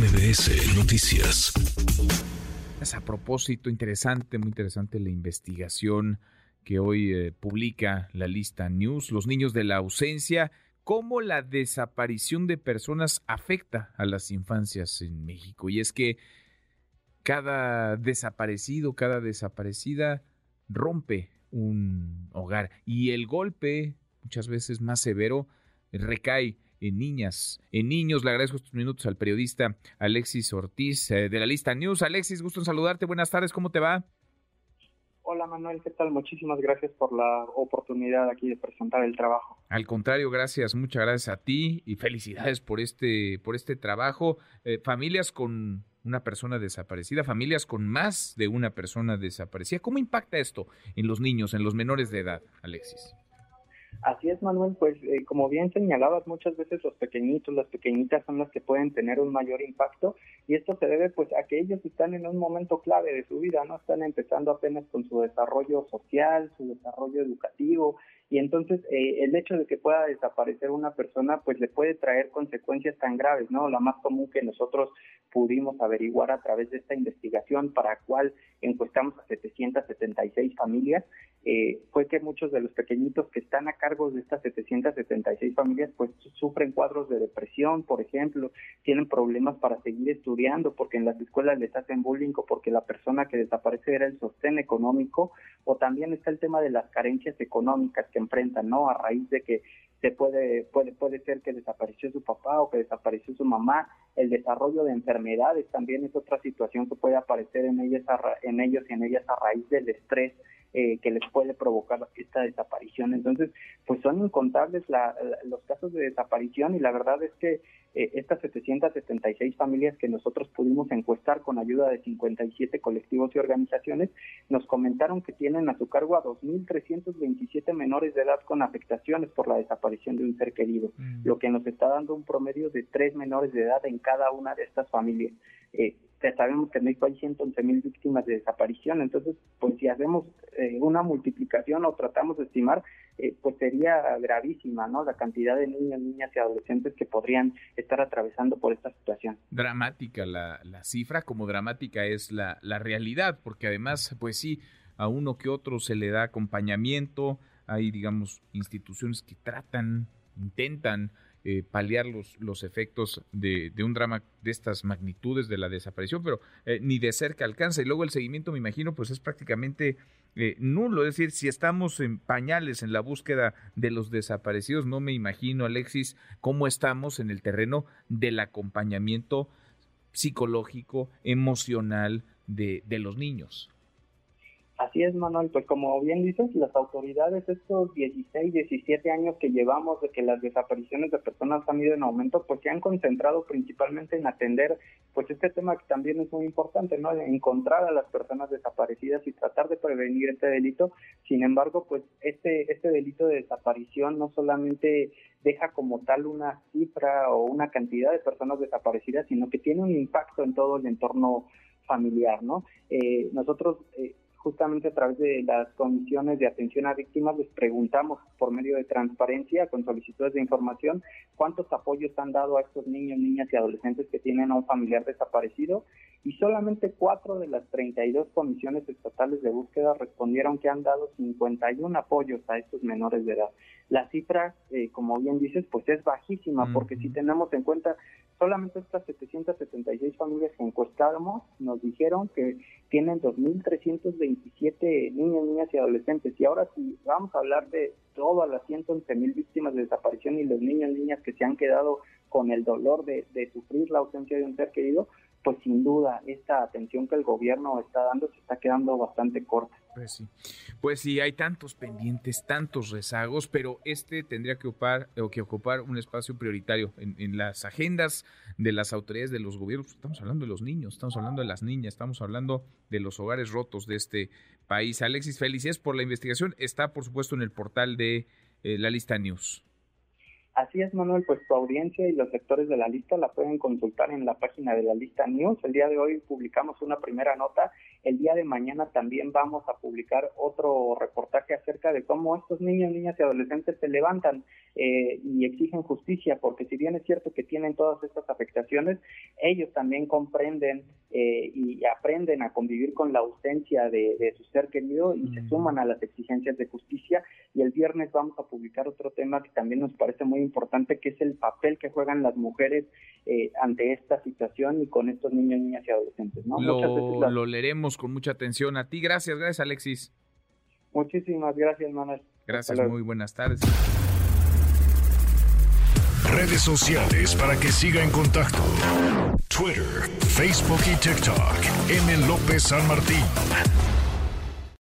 MBS Noticias. A propósito, interesante, muy interesante la investigación que hoy eh, publica la lista News, los niños de la ausencia, cómo la desaparición de personas afecta a las infancias en México. Y es que cada desaparecido, cada desaparecida rompe un hogar y el golpe, muchas veces más severo, recae en niñas, en niños. Le agradezco estos minutos al periodista Alexis Ortiz eh, de la lista News. Alexis, gusto en saludarte. Buenas tardes, ¿cómo te va? Hola Manuel, ¿qué tal? Muchísimas gracias por la oportunidad aquí de presentar el trabajo. Al contrario, gracias, muchas gracias a ti y felicidades por este, por este trabajo. Eh, familias con una persona desaparecida, familias con más de una persona desaparecida. ¿Cómo impacta esto en los niños, en los menores de edad, Alexis? Así es, Manuel, pues eh, como bien señalabas, muchas veces los pequeñitos, las pequeñitas son las que pueden tener un mayor impacto y esto se debe pues a que ellos están en un momento clave de su vida, ¿no? Están empezando apenas con su desarrollo social, su desarrollo educativo y entonces eh, el hecho de que pueda desaparecer una persona pues le puede traer consecuencias tan graves, ¿no? La más común que nosotros pudimos averiguar a través de esta investigación para la cual encuestamos a 776 familias eh, fue que muchos de los pequeñitos que están a cargo de estas 776 familias pues sufren cuadros de depresión, por ejemplo, tienen problemas para seguir estudiando porque en las escuelas les hacen bullying o porque la persona que desaparece era el sostén económico o también está el tema de las carencias económicas que enfrentan, ¿no? A raíz de que se puede, puede, puede ser que desapareció su papá o que desapareció su mamá. El desarrollo de enfermedades también es otra situación que puede aparecer en, ellas, en ellos y en ellas a raíz del estrés eh, que les puede provocar esta desaparición. Entonces, pues son incontables los casos de desaparición y la verdad es que eh, estas 776 familias que nosotros pudimos encuestar con ayuda de 57 colectivos y organizaciones nos comentaron que tienen a su cargo a 2.327 menores de edad con afectaciones por la desaparición de un ser querido, mm. lo que nos está dando un promedio de tres menores de edad en cada una de estas familias. Eh, sabemos que en México hay 111 mil víctimas de desaparición, entonces, pues si hacemos eh, una multiplicación o tratamos de estimar, eh, pues sería gravísima, ¿no? La cantidad de niños, niñas y adolescentes que podrían estar atravesando por esta situación. Dramática la, la cifra, como dramática es la, la realidad, porque además, pues sí, a uno que otro se le da acompañamiento, hay, digamos, instituciones que tratan, intentan eh, paliar los, los efectos de, un drama de estas magnitudes de la desaparición, pero eh, ni de cerca alcanza. Y luego el seguimiento, me imagino, pues es prácticamente eh, nulo. Es decir, si estamos en pañales en la búsqueda de los desaparecidos, no me imagino, Alexis, cómo estamos en el terreno del acompañamiento psicológico, emocional de, de los niños. Así es, Manuel, pues como bien dices, las autoridades estos 16, 17 años que llevamos de que las desapariciones de personas han ido en aumento, pues se han concentrado principalmente en atender pues este tema que también es muy importante, ¿no? Encontrar a las personas desaparecidas y tratar de prevenir este delito. Sin embargo, pues este este delito de desaparición no solamente deja como tal una cifra o una cantidad de personas desaparecidas, sino que tiene un impacto en todo el entorno familiar, ¿no? Eh, nosotros eh, justamente a través de las comisiones de atención a víctimas les preguntamos por medio de transparencia con solicitudes de información cuántos apoyos han dado a estos niños, niñas y adolescentes que tienen a un familiar desaparecido y solamente cuatro de las 32 comisiones estatales de búsqueda respondieron que han dado 51 apoyos a estos menores de edad. La cifra, eh, como bien dices, pues es bajísima porque si tenemos en cuenta solamente estas 776 familias que encuestamos nos dijeron que tienen 2.327 niños, niñas y adolescentes. Y ahora si vamos a hablar de todas las 111.000 víctimas de desaparición y los niños, niñas que se han quedado con el dolor de sufrir la ausencia de un ser querido, pues sin duda esta atención que el gobierno está dando se está quedando bastante corta. Pues sí, pues sí, hay tantos pendientes, tantos rezagos, pero este tendría que ocupar, o que ocupar un espacio prioritario en, las agendas de las autoridades de los gobiernos. Estamos hablando de los niños, estamos hablando de las niñas, estamos hablando de los hogares rotos de este país. Alexis, felicidades por la investigación. Está, por supuesto, en el portal de eh, la lista News. Así es, Manuel, pues tu audiencia y los sectores de la lista la pueden consultar en la página de la lista News. El día de hoy publicamos una primera nota. El día de mañana también vamos a publicar otro reportaje acerca de cómo estos niños, niñas y adolescentes se levantan eh, y exigen justicia, porque si bien es cierto que tienen todas estas afectaciones, ellos también comprenden eh, y aprenden a convivir con la ausencia de, su ser querido y se suman a las exigencias de justicia. Y el viernes vamos a publicar otro tema que también nos parece muy importante, que es el papel que juegan las mujeres eh, ante esta situación y con estos niños, niñas y adolescentes. ¿no? Lo, lo leeremos con mucha atención. A ti, gracias, gracias Alexis. Muchísimas gracias, Manuel. Gracias, muy buenas tardes. Redes sociales para que siga en contacto: Twitter, Facebook y TikTok. M. López San Martín.